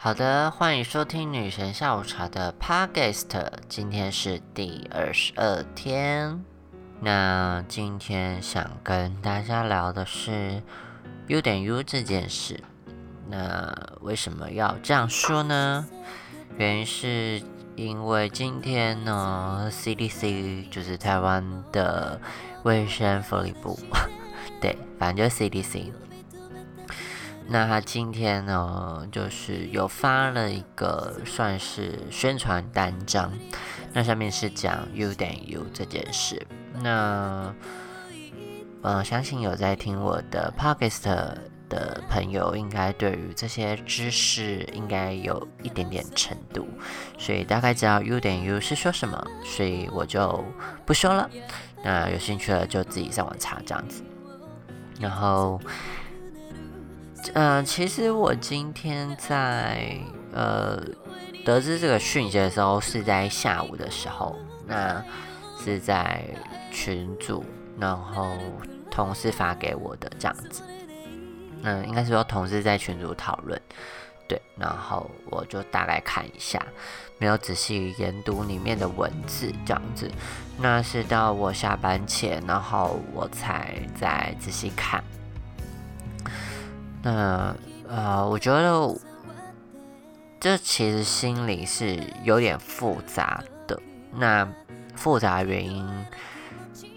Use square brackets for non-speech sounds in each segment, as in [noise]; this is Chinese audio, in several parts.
好的，欢迎收听女神下午茶的 Podcast，今天是第二十二天。那今天想跟大家聊的是 U 点 U 这件事。那为什么要这样说呢？原因是因为今天呢，CDC 就是台湾的卫生福利部，[laughs] 对，反正就是 CDC。那他今天呢，就是有发了一个算是宣传单张，那上面是讲 “you 点 U 这件事。那呃，相信有在听我的 Podcast 的朋友，应该对于这些知识应该有一点点程度，所以大概知道 “you 点 U 是说什么，所以我就不说了。那有兴趣了就自己上网查这样子，然后。嗯，其实我今天在呃得知这个讯息的时候是在下午的时候，那是在群组，然后同事发给我的这样子。嗯，应该是说同事在群组讨论，对，然后我就大概看一下，没有仔细研读里面的文字这样子。那是到我下班前，然后我才再仔细看。那呃，我觉得这其实心里是有点复杂的。那复杂原因，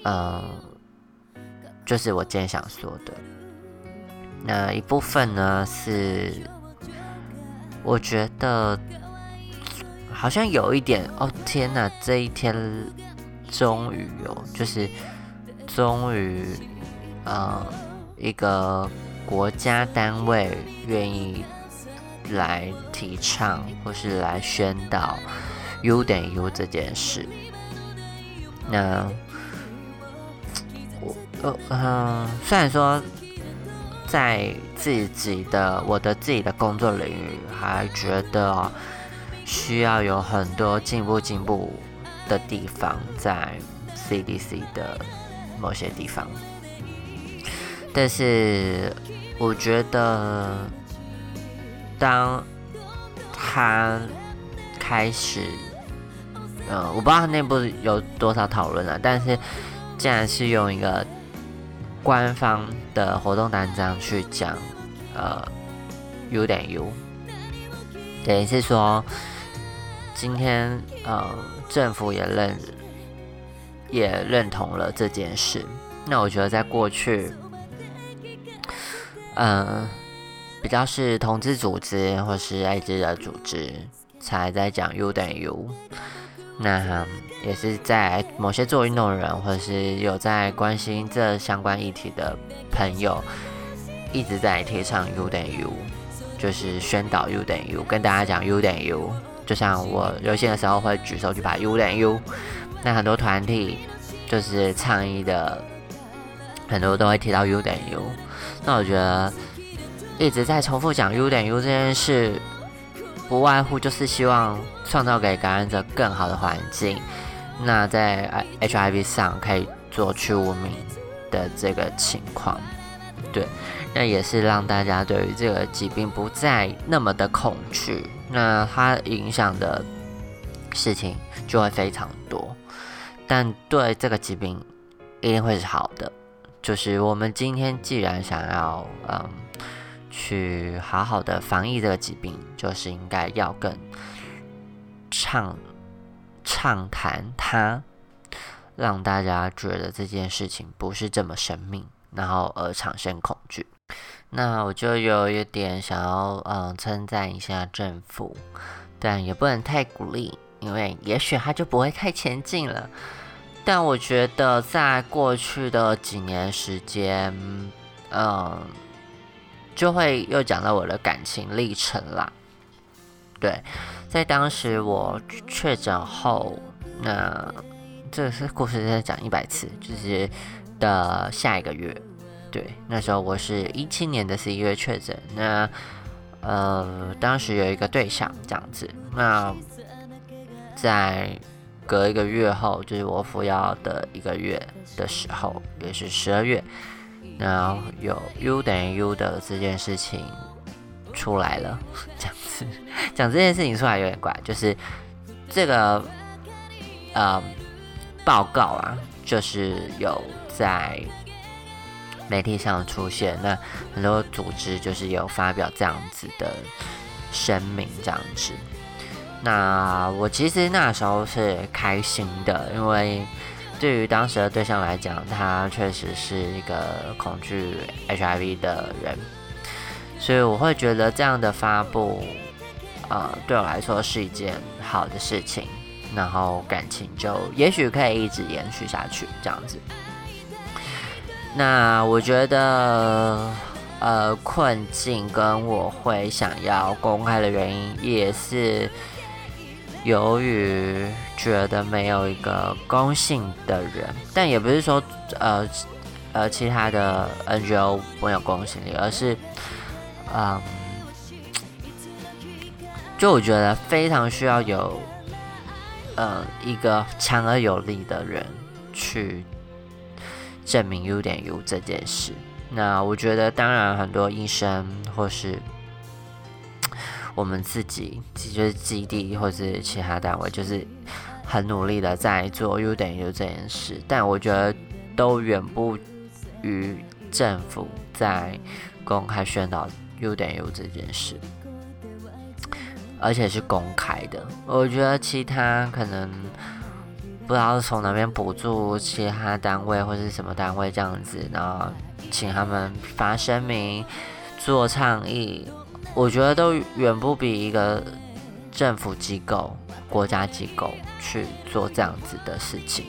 嗯，就是我今天想说的。那一部分呢是，我觉得好像有一点哦，天哪！这一天终于有，就是终于，呃，一个。国家单位愿意来提倡或是来宣导 U 等于 U 这件事，那我呃嗯，虽然说在自己的我的自己的工作领域，还觉得需要有很多进步进步的地方，在 CDC 的某些地方，但是。我觉得，当他开始，呃，我不知道他内部有多少讨论了，但是既然是用一个官方的活动单张去讲，呃，U 点 U，等于是说，今天呃，政府也认也认同了这件事。那我觉得在过去。嗯，比较是同志组织或是艾滋的组织才在讲 U 等于 U，那也是在某些做运动的人或是有在关心这相关议题的朋友一直在提倡 U 等于 U，就是宣导 U 等于 U，跟大家讲 U 等于 U，就像我游行的时候会举手去把 U 等于 U，那很多团体就是倡议的，很多都会提到 U 等于 U。那我觉得一直在重复讲 U 点 U 这件事，不外乎就是希望创造给感染者更好的环境。那在 HIV 上可以做去污名的这个情况，对，那也是让大家对于这个疾病不再那么的恐惧。那它影响的事情就会非常多，但对这个疾病一定会是好的。就是我们今天既然想要嗯去好好的防疫这个疾病，就是应该要更畅畅谈它，让大家觉得这件事情不是这么神秘，然后而产生恐惧。那我就有一点想要嗯称赞一下政府，但也不能太鼓励，因为也许它就不会太前进了。但我觉得，在过去的几年时间，嗯，就会又讲到我的感情历程啦。对，在当时我确诊后，那这是故事再讲一百次，就是的下一个月，对，那时候我是一七年的十一月确诊，那呃，当时有一个对象这样子，那在。隔一个月后，就是我服药的一个月的时候，也是十二月，然后有 U 等于 U 的这件事情出来了，这样子。讲这件事情出来有点怪，就是这个呃报告啊，就是有在媒体上出现，那很多组织就是有发表这样子的声明，这样子。那我其实那时候是开心的，因为对于当时的对象来讲，他确实是一个恐惧 HIV 的人，所以我会觉得这样的发布，呃，对我来说是一件好的事情，然后感情就也许可以一直延续下去这样子。那我觉得，呃，困境跟我会想要公开的原因也是。由于觉得没有一个公信的人，但也不是说呃呃其他的 NGO 没有公信力，而是嗯，就我觉得非常需要有呃一个强而有力的人去证明 U 点 U 这件事。那我觉得当然很多医生或是。我们自己就是基地或是其他单位，就是很努力的在做 U 等于 U 这件事，但我觉得都远不于政府在公开宣导 U 等于 U 这件事，而且是公开的。我觉得其他可能不知道从哪边补助其他单位或是什么单位这样子，然后请他们发声明做倡议。我觉得都远不比一个政府机构、国家机构去做这样子的事情。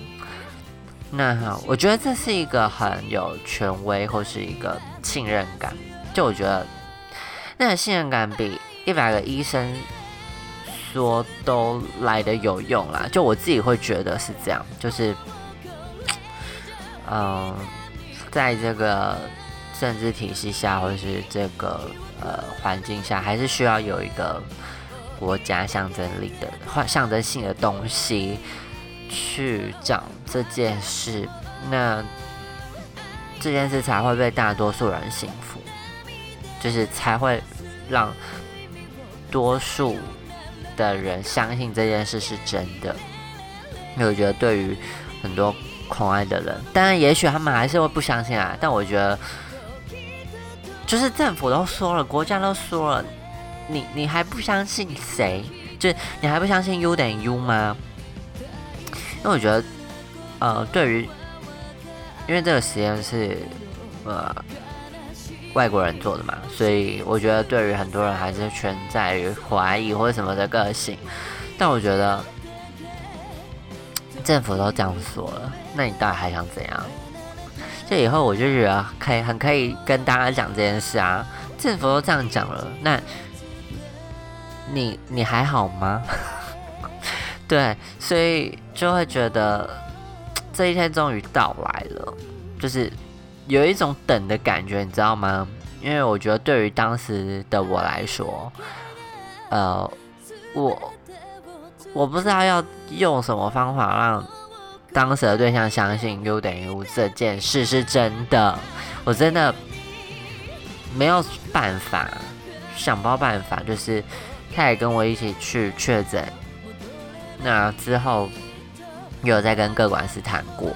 那我觉得这是一个很有权威或是一个信任感。就我觉得那个信任感比一百个医生说都来的有用啦。就我自己会觉得是这样，就是嗯，在这个政治体系下，或是这个。呃，环境下还是需要有一个国家象征力的、象征性的东西去讲这件事，那这件事才会被大多数人信服，就是才会让多数的人相信这件事是真的。因为我觉得，对于很多恐爱的人，当然也许他们还是会不相信啊，但我觉得。就是政府都说了，国家都说了，你你还不相信谁？就是你还不相信 U 等于 U 吗？因为我觉得，呃，对于，因为这个实验是呃外国人做的嘛，所以我觉得对于很多人还是存在于怀疑或者什么的个性。但我觉得政府都这样说了，那你到底还想怎样？这以后我就觉得可以很可以跟大家讲这件事啊，政府都这样讲了，那你你还好吗？[laughs] 对，所以就会觉得这一天终于到来了，就是有一种等的感觉，你知道吗？因为我觉得对于当时的我来说，呃，我我不知道要用什么方法让。当时的对象相信 U 等于 U 这件事是真的，我真的没有办法想不到办法，就是他也跟我一起去确诊，那之后有在跟各管师谈过，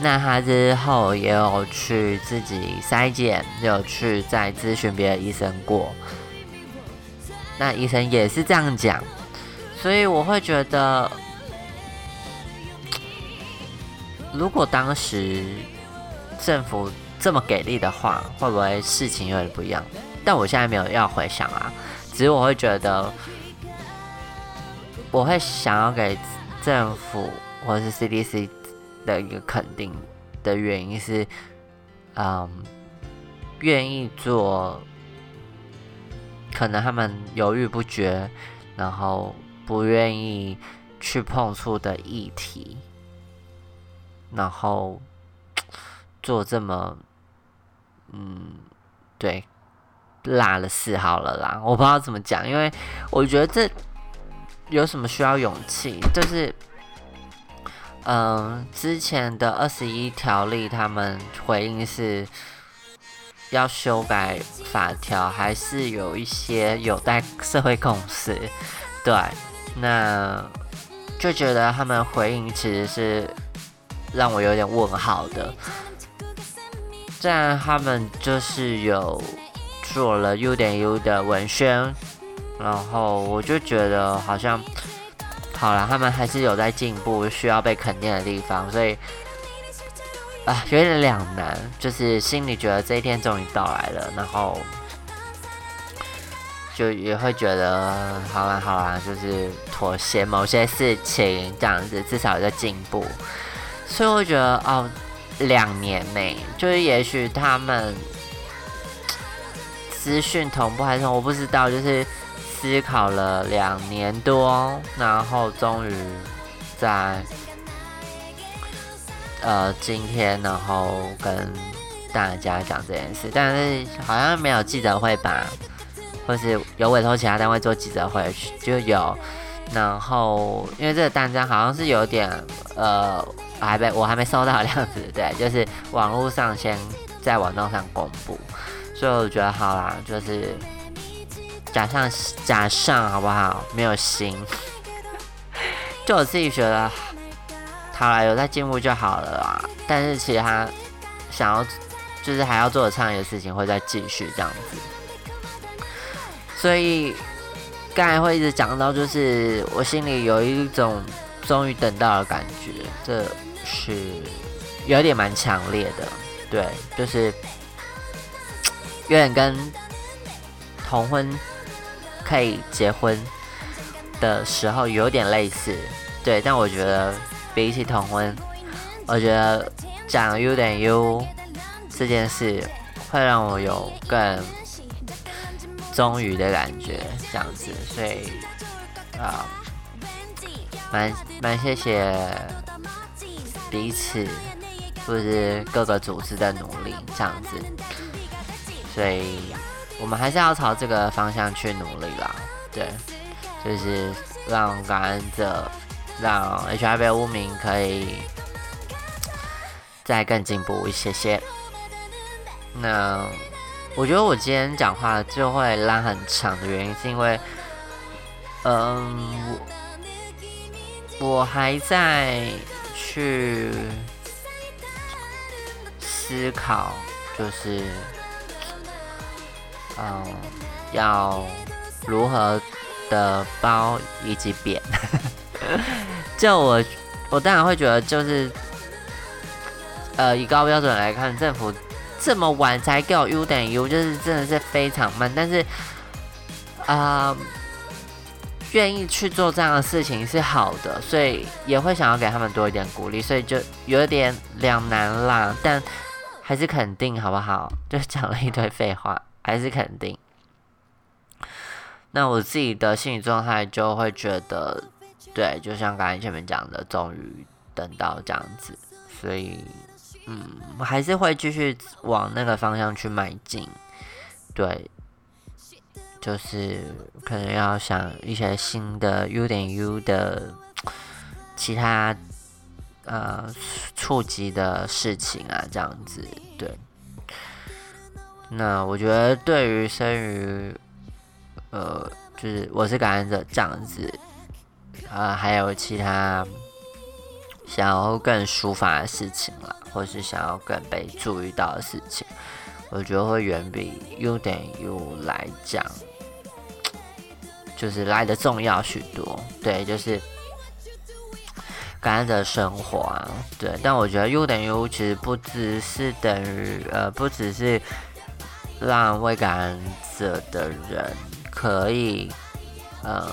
那他之后也有去自己筛检，有去再咨询别的医生过，那医生也是这样讲，所以我会觉得。如果当时政府这么给力的话，会不会事情有点不一样？但我现在没有要回想啊，只是我会觉得，我会想要给政府或者是 CDC 的一个肯定的原因是，嗯，愿意做可能他们犹豫不决，然后不愿意去碰触的议题。然后做这么，嗯，对，辣了事好了啦，我不知道怎么讲，因为我觉得这有什么需要勇气？就是，嗯，之前的二十一条例，他们回应是，要修改法条，还是有一些有待社会共识。对，那就觉得他们回应其实是让我有点问号的。虽然他们就是有做了 U 点 U 的文宣，然后我就觉得好像好了，他们还是有在进步，需要被肯定的地方，所以。啊，有点两难，就是心里觉得这一天终于到来了，然后就也会觉得好啦好啦，就是妥协某些事情这样子，至少有在进步。所以我觉得哦，两年内，就是也许他们资讯同步还是我不知道，就是思考了两年多，然后终于在。呃，今天然后跟大家讲这件事，但是好像没有记者会吧，或是有委托其他单位做记者会就有，然后因为这个单张好像是有点呃，还没我还没收到的样子，对，就是网络上先在网络上公布，所以我觉得好啦，就是假上假上好不好？没有心，就我自己觉得。好啦，有在进步就好了啦。但是其他想要就是还要做的创业的事情会再继续这样子。所以刚才会一直讲到，就是我心里有一种终于等到的感觉，这是有点蛮强烈的。对，就是 [tsk] 有点跟同婚可以结婚的时候有点类似。对，但我觉得。比起同婚，我觉得讲 U 点 U 这件事会让我有更忠于的感觉，这样子，所以啊，蛮蛮谢谢彼此或者是各个组织的努力，这样子，所以我们还是要朝这个方向去努力啦，对，就是让感染者。让 H I V 污名可以再更进步一些些。那我觉得我今天讲话就会拉很长的原因，是因为，嗯，我还在去思考，就是，嗯，要如何的包以及扁。[laughs] 就我，我当然会觉得，就是，呃，以高标准来看，政府这么晚才给我 U 等于 U，就是真的是非常慢。但是，啊，愿意去做这样的事情是好的，所以也会想要给他们多一点鼓励，所以就有点两难啦。但还是肯定，好不好？就讲了一堆废话，还是肯定。那我自己的心理状态就会觉得。对，就像刚才前面讲的，终于等到这样子，所以，嗯，我还是会继续往那个方向去迈进。对，就是可能要想一些新的 U 点 U 的其他呃触及的事情啊，这样子。对，那我觉得对于生于呃，就是我是感染者这样子。呃，还有其他想要更抒发的事情啦，或是想要更被注意到的事情，我觉得会远比 U 点 U 来讲，就是来的重要许多。对，就是感恩的生活啊，对。但我觉得 U 点 U 其实不只是等于呃，不只是让未感染者的人可以，嗯。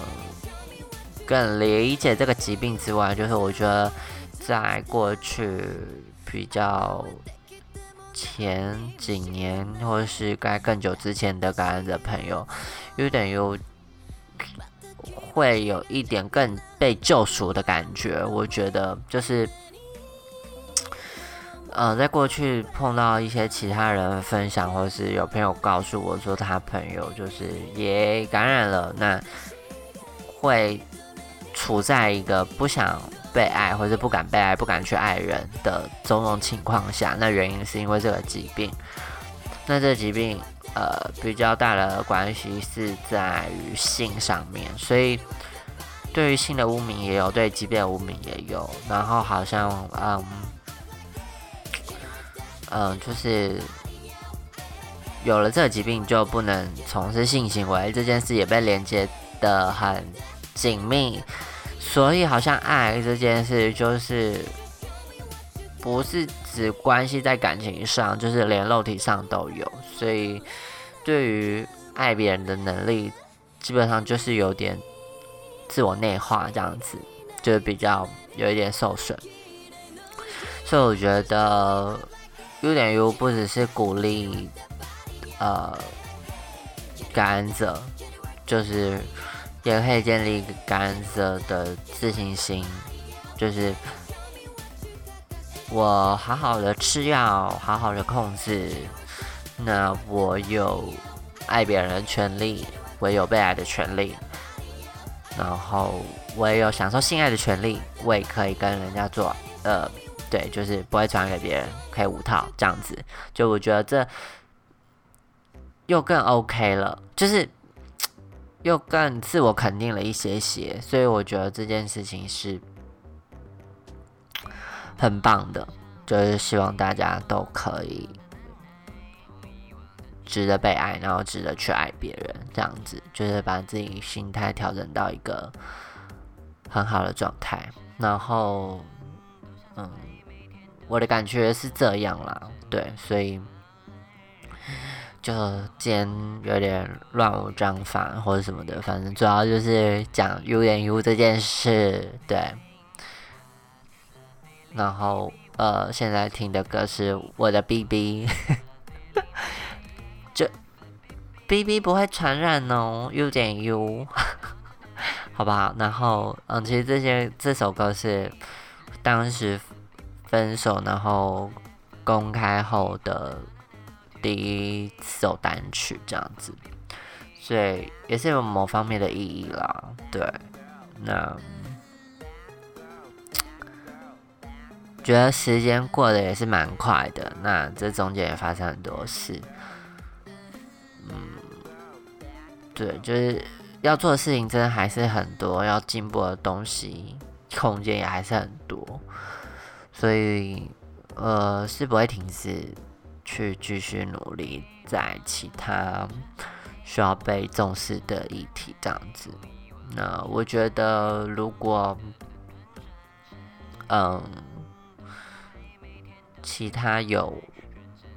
更理解这个疾病之外，就是我觉得在过去比较前几年，或者是该更久之前的感染者朋友，有点有会有一点更被救赎的感觉。我觉得就是，呃，在过去碰到一些其他人分享，或是有朋友告诉我说他朋友就是也感染了，那会。处在一个不想被爱，或者不敢被爱、不敢去爱人的种种情况下，那原因是因为这个疾病。那这个疾病呃比较大的关系是在于性上面，所以对于性的污名也有，对疾病污名也有。然后好像嗯嗯，就是有了这疾病就不能从事性行为，这件事也被连接的很紧密。所以好像爱这件事就是不是只关系在感情上，就是连肉体上都有。所以对于爱别人的能力，基本上就是有点自我内化这样子，就是比较有一点受损。所以我觉得优点 U 不只是鼓励呃感恩者，就是。也可以建立一个干涩的自信心，就是我好好的吃药，好好的控制，那我有爱别人的权利，我有被爱的权利，然后我也有享受性爱的权利，我也可以跟人家做，呃，对，就是不会传染给别人，可以五套这样子，就我觉得这又更 OK 了，就是。又更自我肯定了一些些，所以我觉得这件事情是很棒的，就是希望大家都可以值得被爱，然后值得去爱别人，这样子就是把自己心态调整到一个很好的状态。然后，嗯，我的感觉是这样啦，对，所以。就今天有点乱无章法或者什么的，反正主要就是讲 U 点 U 这件事，对。然后呃，现在听的歌是我的 BB，这 BB 不会传染哦，U 点 U，[laughs] 好不好？然后嗯，其实这些这首歌是当时分手然后公开后的。第一首单曲这样子，所以也是有某方面的意义啦。对，那觉得时间过得也是蛮快的。那这中间也发生很多事，嗯，对，就是要做的事情真的还是很多，要进步的东西空间也还是很多，所以呃是不会停止。去继续努力，在其他需要被重视的议题这样子。那我觉得，如果嗯，其他有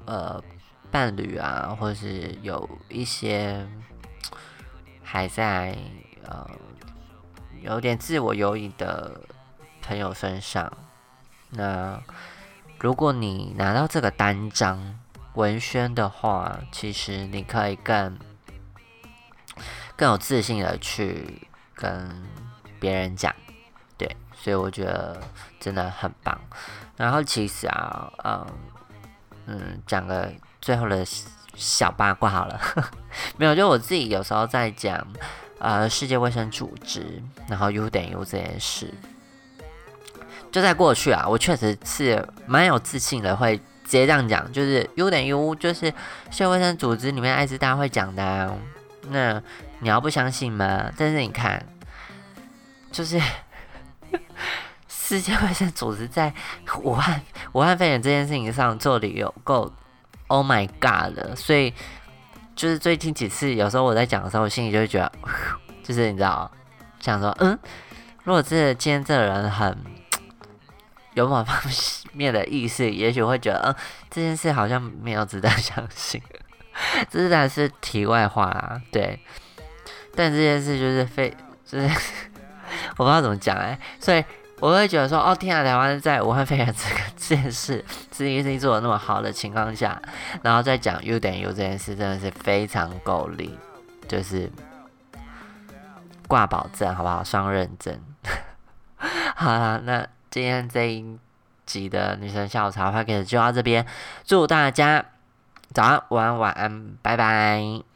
呃伴侣啊，或是有一些 [tsk] 还在呃有点自我犹疑的朋友身上，那如果你拿到这个单张，文宣的话，其实你可以更更有自信的去跟别人讲，所以我觉得真的很棒。然后其实啊，嗯嗯，讲个最后的小八卦好了，[laughs] 没有，就我自己有时候在讲呃世界卫生组织，然后 U 等于 U 这件事，就在过去啊，我确实是蛮有自信的，会。直接这样讲，就是 U 等于 U，就是世界卫生组织里面艾滋大家会讲的。那你要不相信吗？但是你看，就是世界卫生组织在武汉武汉肺炎这件事情上做的有够 Oh my God 的，所以就是最近几次，有时候我在讲的时候，我心里就会觉得，就是你知道，想说，嗯，如果这今天这个人很有某方面的意识，也许会觉得，嗯，这件事好像没有值得相信。这当然是题外话啦，对。但这件事就是非，就是 [laughs] 我不知道怎么讲哎，所以我会觉得说，哦，天啊，台湾在武汉肺炎这个这件事，这件事情做的那么好的情况下，然后再讲 U 等于 U 这件事，真的是非常够力，就是挂保证，好不好？双认证。[laughs] 好啦，那今天这一。集的女生下午茶，话给就到这边，祝大家早安、晚安、晚安，拜拜。